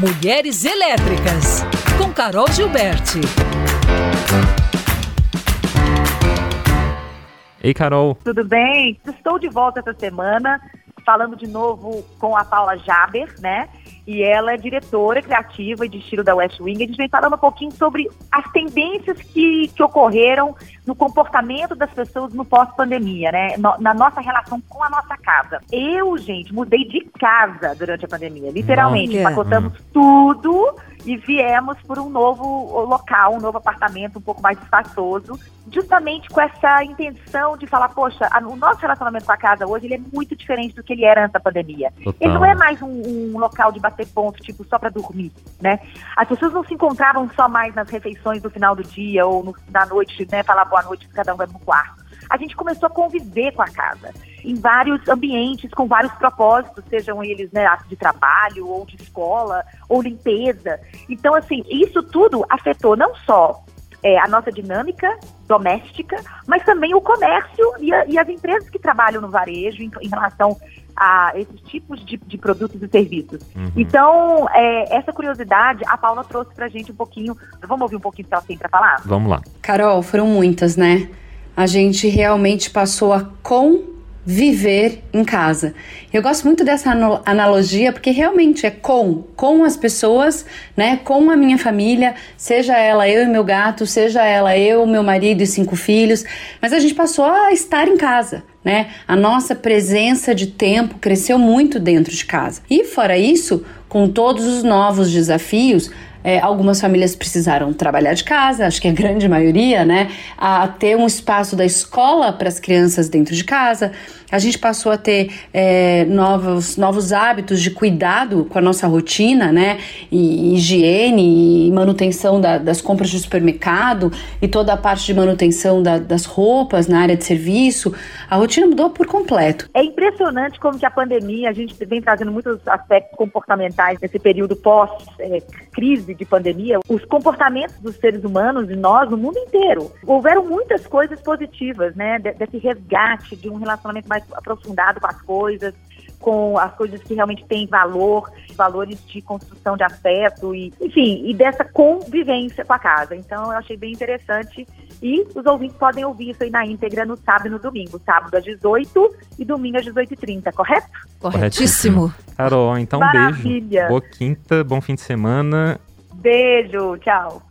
Mulheres Elétricas, com Carol Gilberti. Ei, Carol. Tudo bem? Estou de volta essa semana, falando de novo com a Paula Jaber, né? E ela é diretora criativa e de estilo da West Wing. A gente vem falando um pouquinho sobre as tendências que, que ocorreram no comportamento das pessoas no pós-pandemia, né? No, na nossa relação com a nossa casa. Eu, gente, mudei de casa durante a pandemia. Literalmente, Olha. empacotamos tudo e viemos por um novo local, um novo apartamento um pouco mais espaçoso, justamente com essa intenção de falar, poxa, a- o nosso relacionamento com a casa hoje ele é muito diferente do que ele era antes da pandemia. Total. Ele não é mais um, um local de bater ponto, tipo, só para dormir, né? As pessoas não se encontravam só mais nas refeições do final do dia ou no, na noite, né, falar boa noite, cada um vai pro quarto. A gente começou a conviver com a casa em vários ambientes, com vários propósitos, sejam eles né, atos de trabalho, ou de escola, ou limpeza. Então, assim, isso tudo afetou não só é, a nossa dinâmica doméstica, mas também o comércio e, a- e as empresas que trabalham no varejo em, em relação a esses tipos de, de produtos e serviços. Uhum. Então, é, essa curiosidade, a Paula trouxe pra gente um pouquinho. Vamos ouvir um pouquinho o que ela tem pra falar? Vamos lá. Carol, foram muitas, né? A gente realmente passou a conviver em casa. Eu gosto muito dessa analogia porque realmente é com, com as pessoas, né? Com a minha família, seja ela eu e meu gato, seja ela eu, meu marido e cinco filhos, mas a gente passou a estar em casa. Né? A nossa presença de tempo cresceu muito dentro de casa. E fora isso, com todos os novos desafios, é, algumas famílias precisaram trabalhar de casa, acho que a grande maioria, né? A ter um espaço da escola para as crianças dentro de casa. A gente passou a ter é, novos, novos hábitos de cuidado com a nossa rotina, né? E higiene e manutenção da- das compras de supermercado e toda a parte de manutenção da- das roupas na área de serviço. A rotina mudou por completo. É impressionante como que a pandemia, a gente vem trazendo muitos aspectos comportamentais nesse período pós-crise de pandemia, os comportamentos dos seres humanos e nós no mundo inteiro. Houveram muitas coisas positivas, né? de- Desse resgate de um relacionamento mais aprofundado com as coisas, com as coisas que realmente têm valor, valores de construção de afeto e, enfim, e dessa convivência com a casa. Então eu achei bem interessante e os ouvintes podem ouvir isso aí na íntegra no sábado e no domingo, sábado às 18 e domingo às 18h30, correto? Corretíssimo. Carol, então um beijo. Boa quinta, bom fim de semana. Beijo, tchau.